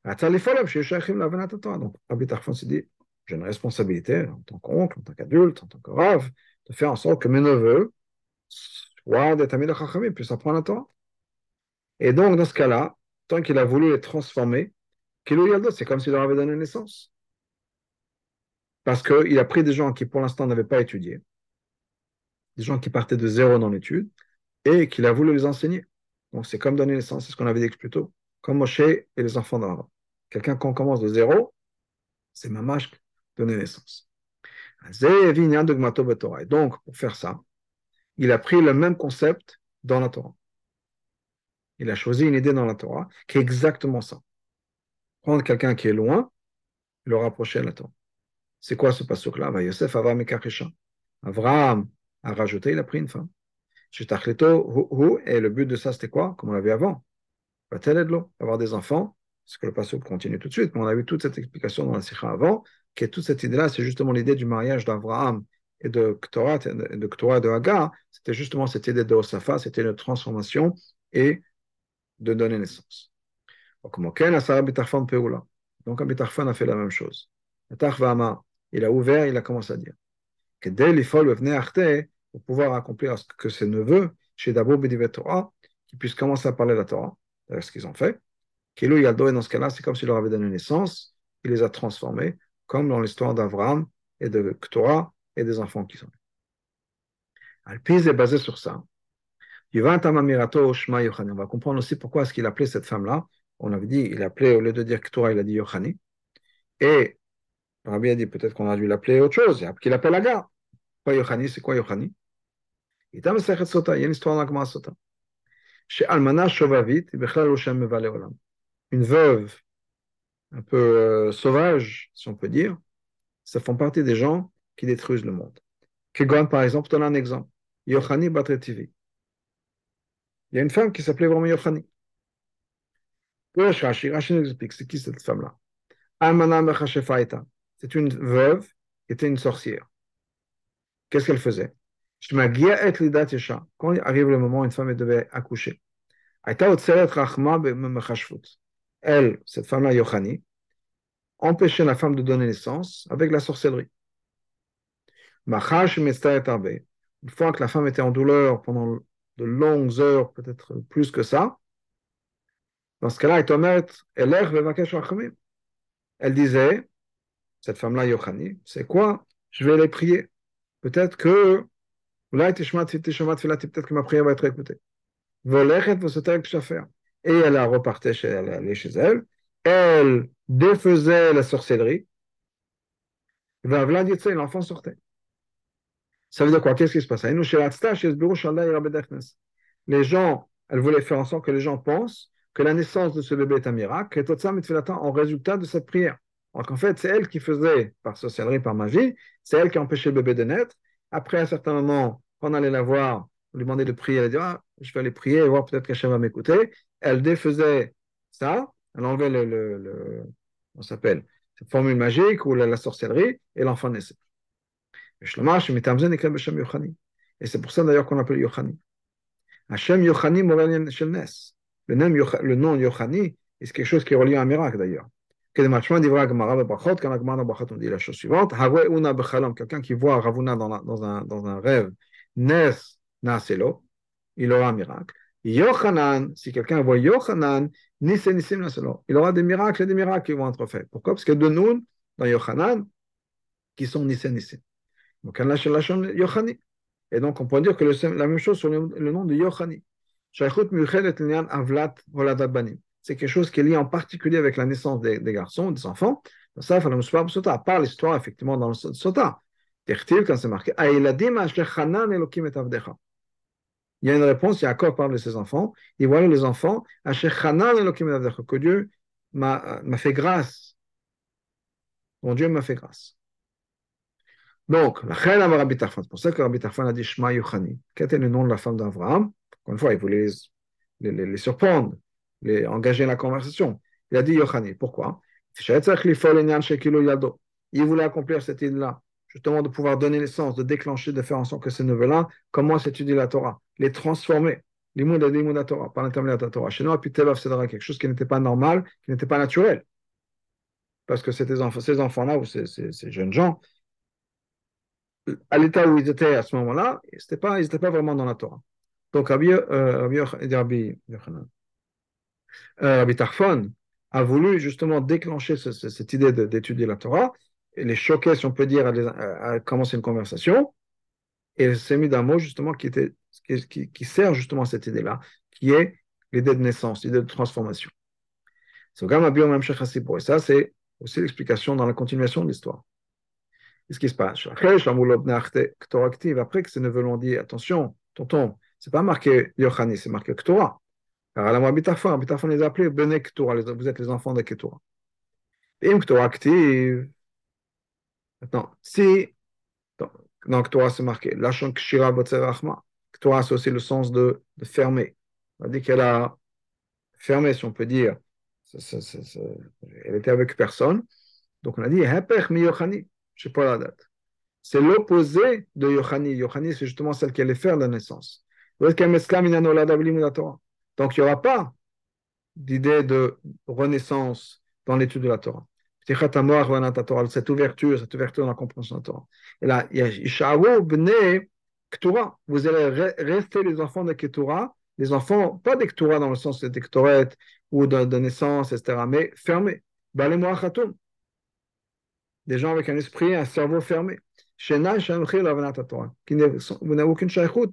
Donc, Rabbi Tarfon s'est dit, j'ai une responsabilité en tant qu'oncle, en tant qu'adulte, en tant que rave, de faire en sorte que mes neveux soient des tamis de Chachamim, puissent apprendre la Torah. Et donc, dans ce cas-là, tant qu'il a voulu les transformer, c'est comme s'il leur avait donné naissance. Parce qu'il a pris des gens qui, pour l'instant, n'avaient pas étudié, des gens qui partaient de zéro dans l'étude, et qu'il a voulu les enseigner. Donc, c'est comme donner naissance, c'est ce qu'on avait dit plus tôt, comme Moshe et les enfants d'Aaron. Quelqu'un, quand on commence de zéro, c'est mamash donner naissance. Et donc, pour faire ça, il a pris le même concept dans la Torah. Il a choisi une idée dans la Torah qui est exactement ça prendre quelqu'un qui est loin, le rapprocher à la Torah. C'est quoi ce pasuk-là? Yosef Avram et Avram a rajouté, il a pris une femme. Et le but de ça, c'était quoi? Comme on l'avait avant. Avoir des enfants, parce que le pasuk continue tout de suite, mais on a vu toute cette explication dans la Sikha avant, que toute cette idée-là, c'est justement l'idée du mariage d'Avraham et de Ktorat, et de Ktorat de Hagar, c'était justement cette idée de Osafa, c'était une transformation et de donner naissance. Donc, Abitarfan a fait la même chose. Il a ouvert, il a commencé à dire que dès venait pour pouvoir accomplir que ses neveux, chez Dabo Torah, puissent commencer à parler de la Torah, c'est ce qu'ils ont fait. Kilo Yaldo, et dans ce cas-là, c'est comme s'il leur avait donné naissance, il les a transformés, comme dans l'histoire d'Abraham et de Torah et des enfants qui sont Alpiz est basé sur ça. On va comprendre aussi pourquoi est-ce qu'il appelait cette femme-là on avait dit, il appelait, au lieu de dire Torah, il a dit Yochani. Et Rabbi a dit, peut-être qu'on a dû l'appeler autre chose, qu'il appelle Agar. Quoi Yochani? C'est quoi Yochani? Il y a une histoire dans la Gemara Sota. Chez Almana Shovavit, une veuve un peu euh, sauvage, si on peut dire, ça font partie des gens qui détruisent le monde. Kegon, par exemple, donne un exemple. Yochani Batretivi. Il y a une femme qui s'appelait vraiment Yochani. Rashi, Rashi nous explique, c'est qui cette femme-là? C'est une veuve qui était une sorcière. Qu'est-ce qu'elle faisait? Quand arrive le moment où une femme devait accoucher, elle, cette femme-là, Yochani, empêchait la femme de donner naissance avec la sorcellerie. Une fois que la femme était en douleur pendant de longues heures, peut-être plus que ça, dans ce cas-là, elle disait, cette femme-là, Yochani, c'est quoi? Je vais les prier. Peut-être que, peut-être que ma prière va être écoutée. Et elle a reparté chez elle, allait chez elle. Elle défaisait la sorcellerie. L'enfant sortait. Ça veut dire quoi? Qu'est-ce qui se passe Les gens, elle voulait faire en sorte que les gens pensent que la naissance de ce bébé est un miracle, et tout ça en résultat de cette prière. Alors qu'en fait, c'est elle qui faisait, par sorcellerie, par magie, c'est elle qui empêchait le bébé de naître. Après, à un certain moment, quand on allait la voir, on lui demandait de prier, elle dit ah, je vais aller prier et voir peut-être qu'Hachem va m'écouter. Elle défaisait ça, elle enlevait le, le, on s'appelle, cette formule magique ou la, sorcellerie, et l'enfant naissait. Et c'est pour ça d'ailleurs qu'on l'appelle Yochani. Hashem Yochani Shel Nes. Le nom, le nom Yochani, c'est quelque chose qui est relié à un miracle d'ailleurs. La on dit la chose suivante quelqu'un qui voit Ravuna dans, dans, un, dans un rêve, Nes Naselo, il aura un miracle. Yochanan, si quelqu'un voit Yochanan, Nissim il aura des miracles et des miracles qui vont être faits. Pourquoi Parce qu'il y a deux noms dans Yochanan qui sont Nissim. Donc, Yochani. Et donc, on peut dire que la même chose sur le, nom de Yochani. C'est quelque chose qui est lié en particulier avec la naissance des, des garçons, des enfants. Ça, à part l'histoire, effectivement, dans le Sota. Quand c'est marqué, il y a une réponse, Yaakov parle de ses enfants, et voilà les enfants, que Dieu m'a fait grâce. Mon Dieu m'a fait grâce. Donc, c'est pour ça que Rabbi Tarfan a dit Shema Yochani. Quel était le nom de la femme d'Abraham? Encore une fois, il voulait les, surprendre, les engager la conversation. Il a dit Yochani. Pourquoi? Il voulait accomplir cette idée-là justement de pouvoir donner naissance, de déclencher, de faire en sorte que ces neveux-là commencent à étudier la Torah, les transformer, les mots de la Torah, par l'intermédiaire de la Torah. Chez nous, quelque chose qui n'était pas normal, qui n'était pas naturel. Parce que ces enfants-là, ou ces, jeunes gens, à l'état où ils étaient à ce moment-là, ils n'étaient pas, vraiment dans la Torah. Donc, Rabbi, euh, Rabbi, euh, Tarfon a voulu justement déclencher cette idée d'étudier la Torah les choquer, si on peut dire, à, commencer une conversation. Et c'est mis d'un mot justement qui, était, qui, sert justement à cette idée-là, qui est l'idée de naissance, l'idée de transformation. Et ça, c'est aussi l'explication dans la continuation de l'histoire. Qu'est-ce qui se passe Après que ces neveux l'ont dit, attention, tonton, c'est pas marqué Yochani, c'est marqué Ktora. Alors, la Bitafon, Bitafon les a appelés Bene vous êtes les enfants de Ketora. Et Ktora active, Maintenant, si dans Ktora c'est marqué, Lachon Kshira Botzerachma, Ktora c'est aussi le sens de, fermer. On a dit qu'elle a fermé, si on peut dire, elle était avec personne. Donc on a dit, Hepech mi Yochani, je ne sais pas la date. C'est l'opposé de Yochani. Yochani, c'est justement celle qui allait faire la naissance. Donc il n'y aura pas d'idée de renaissance dans l'étude de la Torah cette ouverture, cette ouverture dans la compréhension de la Torah. Et là, il y a. Vous allez rester les enfants de Ketura, les enfants, pas des Ktura dans le sens de Ktoret ou de, naissance, etc., mais fermés. Des gens avec un esprit, un cerveau fermé. Qui vous n'avez aucune shaykhout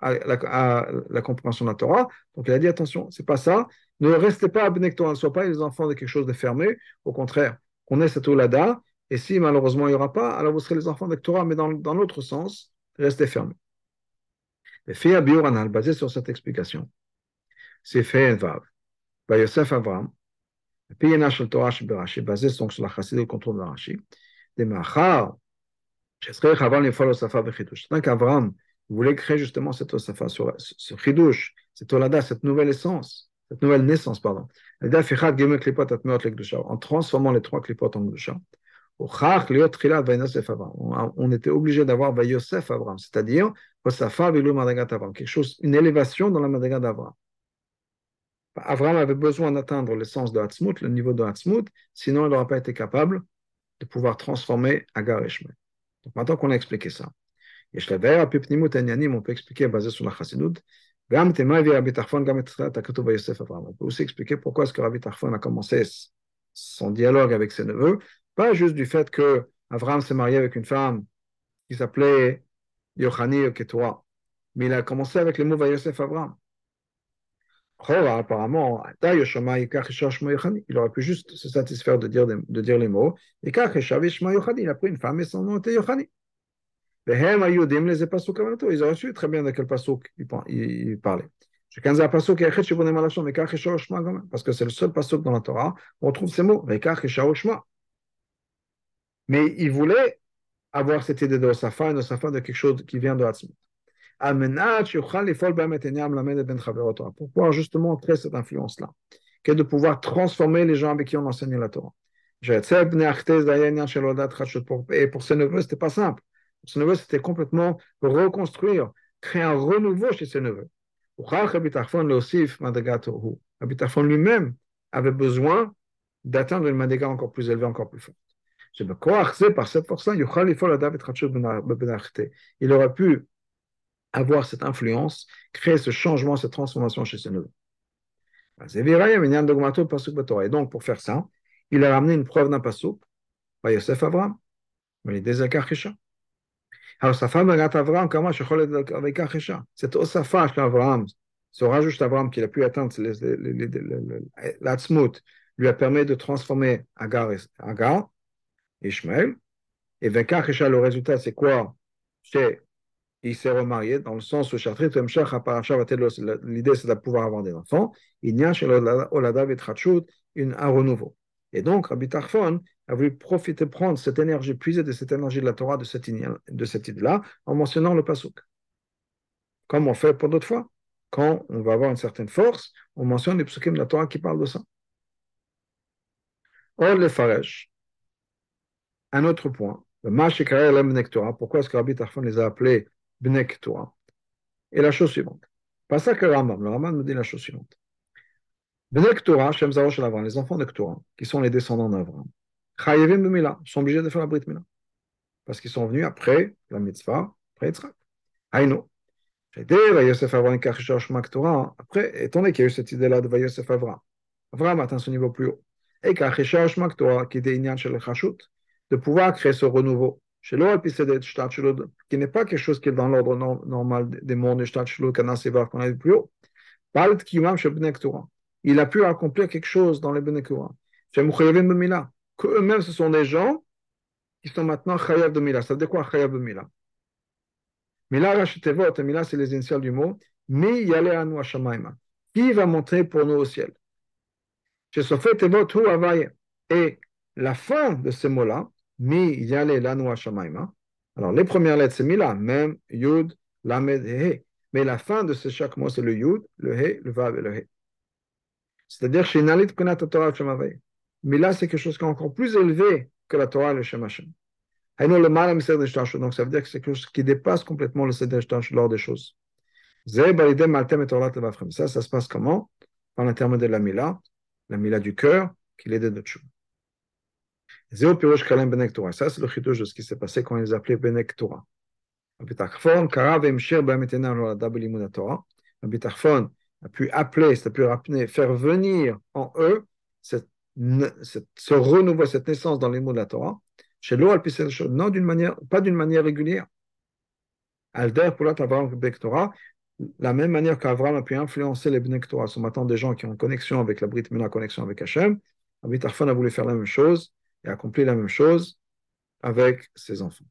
à la, compréhension de la Torah. Donc il a dit attention, c'est pas ça. Ne restez pas Benektora, ne soyez pas les enfants de quelque chose de fermé. Au contraire, on est cette oulada, et si malheureusement il n'y aura pas, alors vous serez les enfants de Torah, mais dans, dans l'autre sens, rester fermé. Le fait Anal, basé sur cette explication, c'est fait vav. Bah, Yosef Avram, le Piyana Shel Torah Rashi, basé donc sur la chassidut le contrôle de Rashi, des Machar, Shetzrech Avram Yifol Osafa Bechidush. Tant qu'Avram voulait créer justement cette Osafa, sur cette Olada, cette nouvelle essence, cette nouvelle naissance, pardon, en transformant les trois klipot en Gdusha, on était obligé d'avoir Vayosef Avram, c'est-à-dire quelque chose, une élévation dans la Madaga d'Avram. Avram avait besoin d'atteindre l'essence de Hatzmut, le niveau de Hatzmut, sinon il n'aurait pas été capable de pouvoir transformer Agar et maintenant qu'on a expliqué ça, on peut expliquer basé sur la Chassidut, on peut aussi expliquer pourquoi est-ce que Rabbi Tarfon a commencé son dialogue avec ses neveux, pas juste du fait que Avram s'est marié avec une femme qui s'appelait Yochani Ketura, mais il a commencé avec les mots Vayosef Avram. Apparemment, il aurait pu juste se satisfaire de dire, de dire les mots. Il a pris une femme et son nom était Yochani. Ils auraient su très bien de quel pasuk il parlait. Parce que c'est le seul pasuk dans la Torah où on trouve ces mots. Mais il voulait avoir cette idée de Osafa, de de quelque chose qui vient de Hatzmut. Pour pouvoir justement créer cette influence-là, que de pouvoir transformer les gens avec qui on enseigne la Torah. Et pour ses neveux, ce n'était pas simple. Ses neveux, c'était complètement reconstruire, créer un renouveau chez ses neveux. lui-même avait besoin d'atteindre une madéga encore plus élevée, encore plus forte. Par cette force-là, il aurait pu avoir cette influence, créer ce changement, cette transformation chez ses neveux. Et donc, pour faire ça, il a ramené une preuve d'un pasuk, par Yosef Avram, Cette Osafa Avram, ce rajout d'Avram qu'il a pu atteindre, l'Atzmut, lui a permis de transformer Agar, Agar Ishmael. Et Vekar le résultat, c'est quoi? C'est il s'est remarié dans le sens où l'idée c'est de pouvoir avoir des enfants. Il n'y a chez Olada un renouveau. Et donc, Rabbi Tarfon a voulu profiter, prendre cette énergie, puiser de cette énergie de la Torah, de cette, idée-là, en mentionnant le Pasuk. Comme on fait pour d'autres fois. Quand on va avoir une certaine force, on mentionne les psukim de la Torah qui parlent de ça. Or, les Faresh, un autre point, le Torah, pourquoi est-ce que Rabbi Tarfon les a appelés Bnek Torah Et la chose suivante. Pas ça que le. Le Rambam nous dit la chose suivante. Bnek Torah, Shem Zarosh les enfants de Torah, qui sont les descendants d'Avram, sont obligés de faire la Brit Mila. Parce qu'ils sont venus après la mitzvah, après Yitzhak. Aïno. Après, étant donné qu'il y a eu cette idée-là de Vayosef Avram, Avram atteint ce niveau plus haut. Et Torah, qui est des Inyan Shel Chashut, de pouvoir créer ce renouveau. Chez qui n'est pas quelque chose qui est dans l'ordre normal des mondes de qu'on a vu plus haut. Il a pu accomplir quelque chose dans les Benekura. Que eux-mêmes, ce sont des gens qui sont maintenant Chayav de Mila. Ça veut dire quoi Chayav de Mila Mila Rashitevot, Mila, c'est les initiales du mot. Mi Yale Anu Hashamaima. Qui va monter pour nous au ciel? Hu. Et la fin de ces mots-là, Mi Yale Lanu Hashamaima. Alors, les premières lettres, c'est Mila, même Yud, Lamed, He. Mais la fin de ce chaque mot, c'est le Yud, le He, le Vav et le He. C'est-à-dire, chez Nalit Kunat Torah Shemavay. Mila, c'est quelque chose qui est encore plus élevé que la Torah et le Shem Hashem. Donc, ça veut dire que c'est quelque chose qui dépasse complètement le Seder l'ordre des choses. Ça, ça se passe comment? Par l'intermédiaire de la Mila, la Mila du cœur, qui l'aide de Tchou. Ça, c'est le chidouche de ce qui s'est passé quand ils appelaient Benek Torah. A pu appeler, a pu rappeler, faire venir en eux cette, ce renouveau, cette naissance dans les mots de la Torah, chez l'eau, non d'une manière, pas d'une manière régulière. Alder pour Torah, la même manière qu'Avram a pu influencer les Bnei Torah, ce matin des gens qui ont une connexion avec la Brit Mila, connexion avec Hachem, Rabbi Tarfon a voulu faire la même chose et accomplir la même chose avec ses enfants.